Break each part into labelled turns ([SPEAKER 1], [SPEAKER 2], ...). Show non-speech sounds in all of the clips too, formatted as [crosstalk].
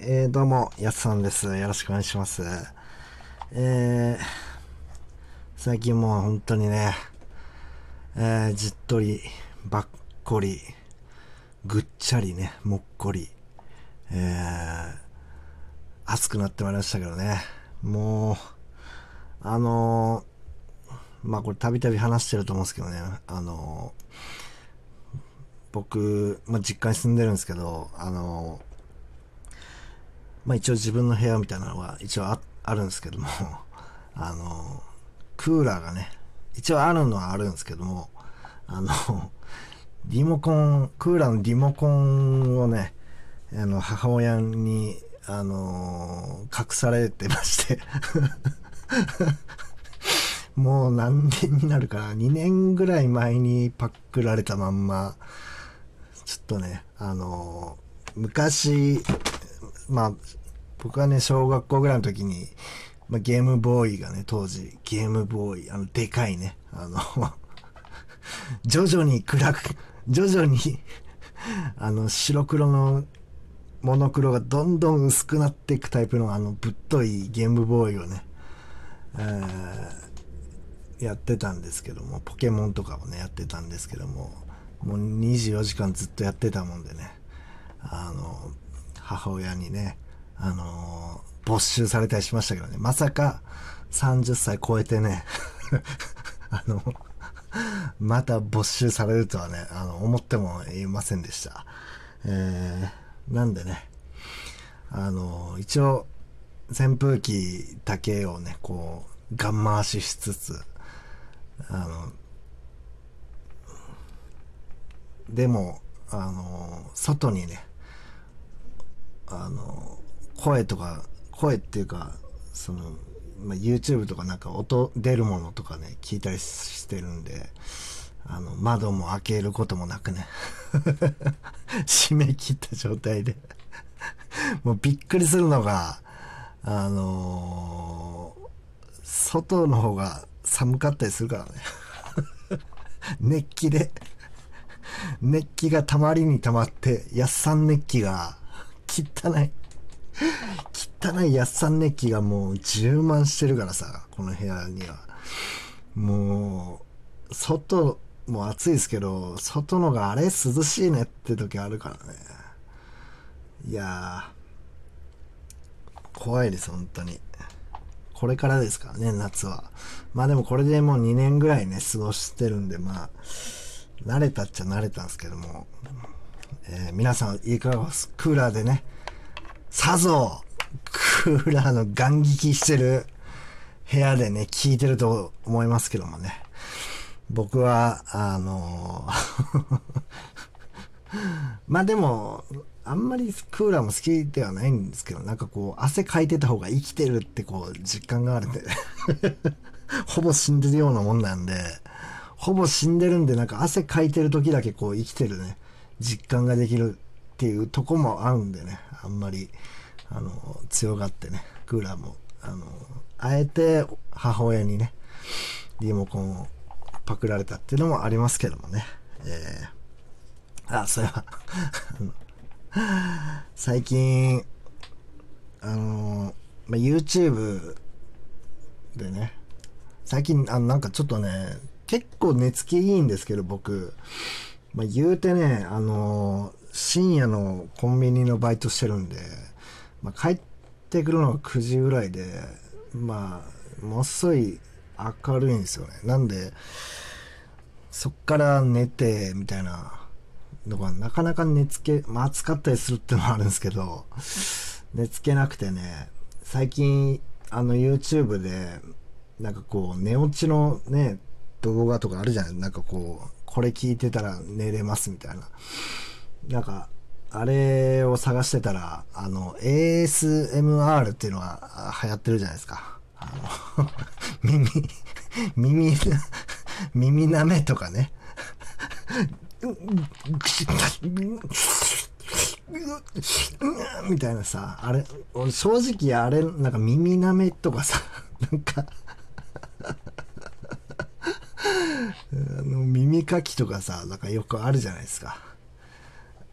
[SPEAKER 1] えー、どうも、やすさんです。よろしくお願いします。えー、最近もう本当にね、えー、じっとり、ばっこり、ぐっちゃりね、もっこり、えー、暑くなってまいりましたけどね、もう、あのー、まあこれたびたび話してると思うんですけどね、あのー、僕、まあ、実家に住んでるんですけど、あのーまあ一応自分の部屋みたいなのは一応ああるんですけども、[laughs] あの、クーラーがね、一応あるのはあるんですけども、あの、リモコン、クーラーのリモコンをね、あの、母親に、あの、隠されてまして [laughs] もう何年になるかな、2年ぐらい前にパックられたまんま、ちょっとね、あの、昔、まあ、僕はね、小学校ぐらいの時に、まあ、ゲームボーイがね、当時、ゲームボーイ、あの、でかいね、あの [laughs] 徐々に暗く、徐々に [laughs] あの、白黒のモノクロがどんどん薄くなっていくタイプの、あの、ぶっといゲームボーイをね、えー、やってたんですけども、ポケモンとかをね、やってたんですけども、もう24時間ずっとやってたもんでね、あの、母親にね、あのー、没収されたりしましたけどね、まさか30歳超えてね [laughs] あの、また没収されるとはね、あの、思ってもいませんでした。えー、なんでね、あの、一応、扇風機だけをね、こう、ガン回ししつつ、あの、でも、あの、外にね、あの、声とか、声っていうか、その、まあ、YouTube とかなんか音出るものとかね、聞いたりしてるんで、あの、窓も開けることもなくね、[laughs] 締め切った状態で。[laughs] もうびっくりするのが、あのー、外の方が寒かったりするからね。[laughs] 熱気で。熱気がたまりにたまって、やっさん熱気が汚い。汚いやっさん熱気がもう充満してるからさ、この部屋には。もう、外も暑いですけど、外のがあれ涼しいねって時あるからね。いや、怖いです、本当に。これからですからね、夏は。まあでもこれでもう2年ぐらいね、過ごしてるんで、まあ、慣れたっちゃ慣れたんですけども、えー、皆さんいかがクーラーでね、さぞ、クーラーのガン聞きしてる部屋でね、聞いてると思いますけどもね。僕は、あの [laughs] まあでも、あんまりクーラーも好きではないんですけど、なんかこう、汗かいてた方が生きてるってこう、実感があるんで [laughs] ほぼ死んでるようなもんなんで、ほぼ死んでるんで、なんか汗かいてる時だけこう、生きてるね、実感ができるっていうとこもあるんでね、あんまり、あの、強がってね、クーラーも、あの、あえて母親にね、リモコンをパクられたっていうのもありますけどもね。えー、あ、それは最近、あの、まあ、YouTube でね、最近、あ、なんかちょっとね、結構寝つきいいんですけど、僕、まあ、言うてね、あの、深夜のコンビニのバイトしてるんで、まあ、帰ってくるのが9時ぐらいで、まあ、ものすごい明るいんですよね。なんで、そっから寝て、みたいなのが、なかなか寝つけ、まあ暑かったりするってのもあるんですけど、寝つけなくてね、最近、あの YouTube で、なんかこう、寝落ちのね、動画とかあるじゃない？なんかこう、これ聞いてたら寝れますみたいな。なんか、あれを探してたら、あの、ASMR っていうのが流行ってるじゃないですか。あの、[laughs] 耳、耳、耳舐めとかね。みたいなさ、あれ、正直あれ、なんか耳舐めとかさ、なんかあの耳かきとかさ、なんかよくあるじゃないですか。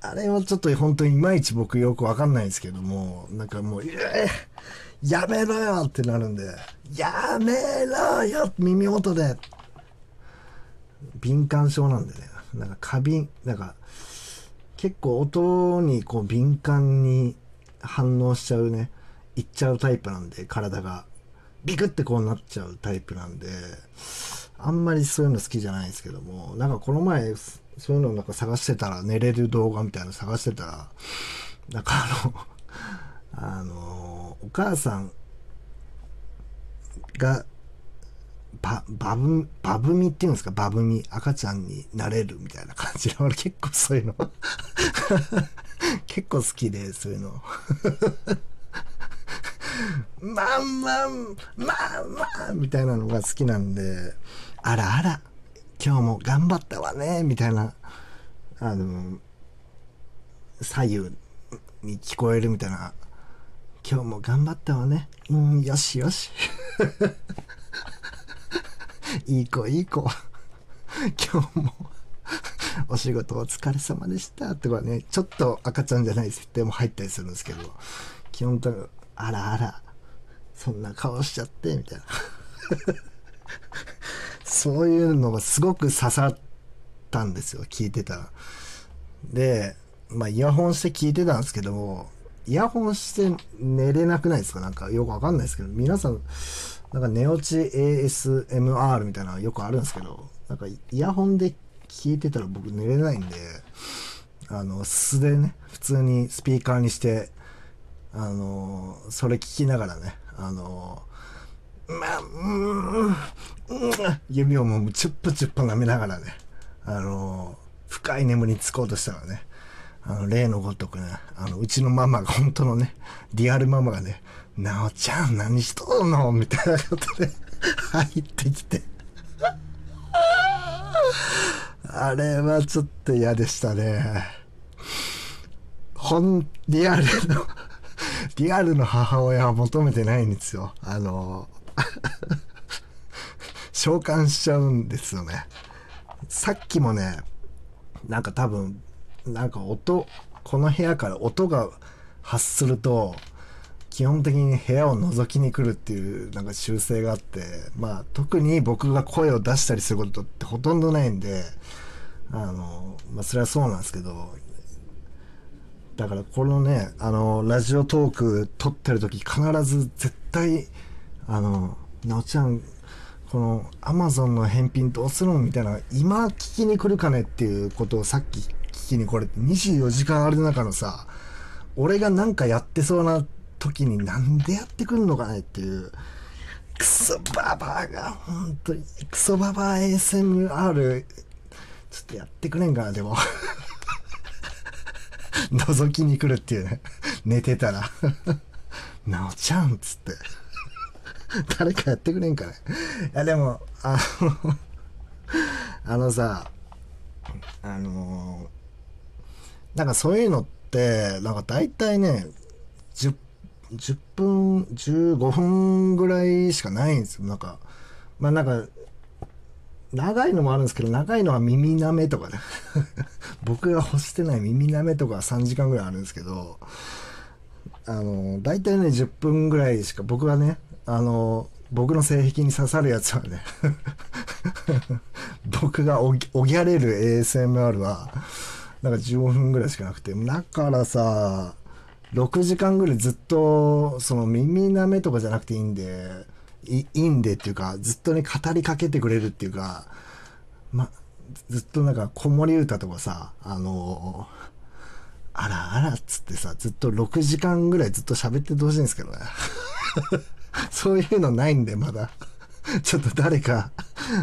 [SPEAKER 1] あれはちょっと本当にいまいち僕よくわかんないんですけども、なんかもう、えー、やめろよってなるんで、やめろよ耳元で。敏感症なんでね、なんか過敏、なんか、結構音にこう敏感に反応しちゃうね、いっちゃうタイプなんで、体が。ビクってこうなっちゃうタイプなんで、あんまりそういうの好きじゃないんですけども、なんかこの前、そういうのなんか探してたら、寝れる動画みたいなの探してたら、なんかあの、あの、お母さんが、ババブ、バブミっていうんですか？バブミ。赤ちゃんになれるみたいな感じで、俺結構そういうの結構好きで、そういうの。まあまあ、まあまあ、みたいなのが好きなんで、あらあら、今日も頑張ったわね、みたいな、あの、左右に聞こえるみたいな、今日も頑張ったわね。うん、よしよし。[laughs] いい子、いい子。今日もお仕事お疲れ様でしたとかね、ちょっと赤ちゃんじゃない設定も入ったりするんですけど、基本的に、あらあら、そんな顔しちゃって、みたいな。そういうのがすごく刺さったんですよ、聞いてたら。で、まあ、イヤホンして聞いてたんですけども、イヤホンして寝れなくないですか？なんかよくわかんないですけど、皆さん、なんか寝落ち ASMR みたいなのよくあるんですけど、なんかイヤホンで聞いてたら僕寝れないんで、あの、素でね、普通にスピーカーにして、あの、それ聞きながらね、あの、まあ、うん、うん、指をもうチュップチュップ舐めながらね、あの、深い眠りにつこうとしたらね、あの、例のごとくね、あの、うちのママが、本当のね、リアルママがね、なおちゃん何しとるのみたいなことで入ってきてあれはちょっと嫌でしたね。ほん、リアルのリアルの母親は求めてないんですよ。あの、[laughs] 召喚しちゃうんですよね。さっきもね、なんか多分、なんか音、この部屋から音が発すると、基本的に部屋を覗きに来るっていうなんか習性があって、まあ特に僕が声を出したりすることってほとんどないんで、あの、まあそれはそうなんですけど、だからこのね、あの、ラジオトーク撮ってる時必ず絶対、あの、なおちゃん、このアマゾンの返品どうするのみたいな、今聞きに来るかねっていうことをさっき聞きに来れて、24時間ある中のさ、俺がなんかやってそうな時になんでやってくんのかねっていう、クソババアが、本当に、クソババア ASMR、ちょっとやってくれんかな、でも。[laughs] 覗きに来るっていうね。寝てたら。[laughs] なおちゃんっつって。[laughs] 誰かやってくれんかね。いや、でも、あのあのさ、あのー、なんかそういうのって、なんか大体ね、10, 10分、15分ぐらいしかないんですよ。なんか、まあなんか、長いのもあるんですけど、長いのは耳なめとかね。[laughs] 僕が欲してない耳なめとか3時間ぐらいあるんですけど、あの、大体ね、10分ぐらいしか僕はね、あの、僕の性癖に刺さるやつはね [laughs] 僕がおぎゃれる ASMR は、なんか15分ぐらいしかなくて、だからさ、6時間ぐらいずっと、その耳なめとかじゃなくていいんで、いいいんでっていうか、ずっとね、語りかけてくれるっていうか、ま、ずっとなんか子守歌とかさ、あのあらあらっつってさ、ずっと6時間ぐらいずっと喋っててほしいんですけどね。[laughs] そういうのないんで、まだ。[laughs] ちょっと誰か、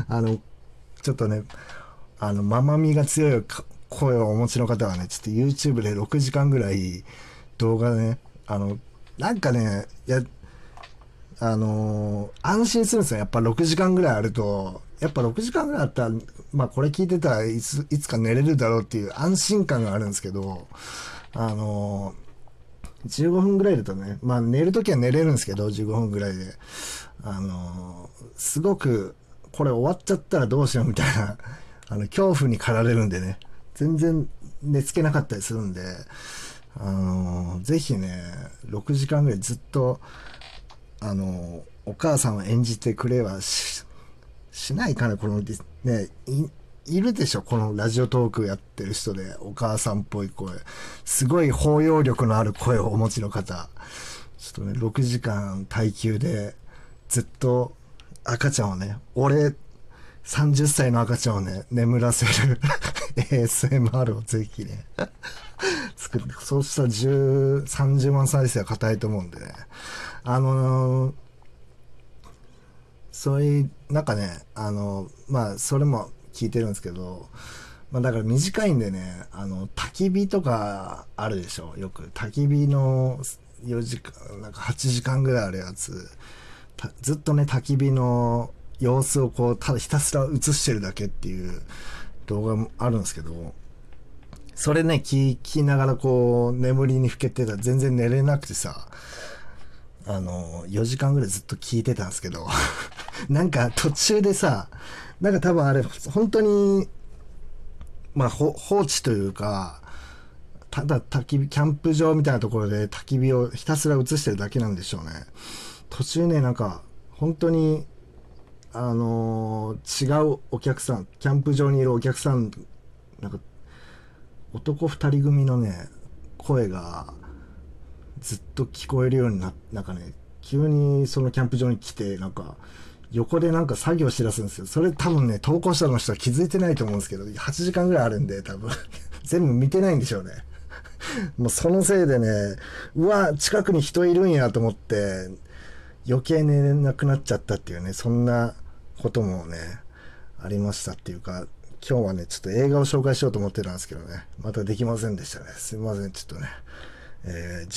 [SPEAKER 1] あの、ちょっとね、あの、ママみが強い声をお持ちの方はね、ちょっと YouTube で6時間ぐらい動画ね、あの、なんかね、や、あのー、安心するんですよ。やっぱ6時間ぐらいあると、やっぱ6時間ぐらいあったら、まあこれ聞いてたらいつ、いつか寝れるだろうっていう安心感があるんですけど、あのー15分ぐらいだとね、まあ寝るときは寝れるんですけど、15分ぐらいで。あの、すごく、これ終わっちゃったらどうしようみたいな、[laughs] あの、恐怖に駆られるんでね。全然寝つけなかったりするんで、あのーぜひね、6時間ぐらいずっと、あのお母さんを演じてくれはし、しないかな、この、ね、い、るでしょ？このラジオトークやってる人で、お母さんっぽい声。すごい包容力のある声をお持ちの方。ちょっとね、6時間耐久で、ずっと赤ちゃんをね、俺、30歳の赤ちゃんをね、眠らせる [laughs] ASMR をぜひね、作って、そうしたら10、30万再生は硬いと思うんでね。あのーそういう、なんかね、あの、まあ、それも聞いてるんですけど、まあ、だから短いんでね、あの、焚き火とかあるでしょ、よく。焚き火の4時間、なんか8時間ぐらいあるやつ。ずっとね、焚き火の様子をこう、ただひたすら映してるだけっていう動画もあるんですけど、それね、聞きながらこう、眠りにふけてたら全然寝れなくてさ、あの、4時間ぐらいずっと聞いてたんですけど、[laughs] なんか途中でさ、なんか多分あれ、本当に、まあ、放置というか、ただ焚き火、キャンプ場みたいなところで焚き火をひたすら映してるだけなんでしょうね。途中ね、なんか、本当に、あのー違うお客さん、キャンプ場にいるお客さん、なんか、男二人組のね、声が、ずっと聞こえるようにななんかね急にそのキャンプ場に来てなんか横でなんか作業しだすんですよ。それ多分ね投稿者の人は気づいてないと思うんですけど8時間ぐらいあるんで多分。[laughs] 全部見てないんでしょうね。[laughs] もうそのせいでねうわ近くに人いるんやと思って余計寝れなくなっちゃったっていうねそんなこともねありましたっていうか今日はねちょっと映画を紹介しようと思ってたんですけどね。またできませんでしたね。すいませんちょっとね。えー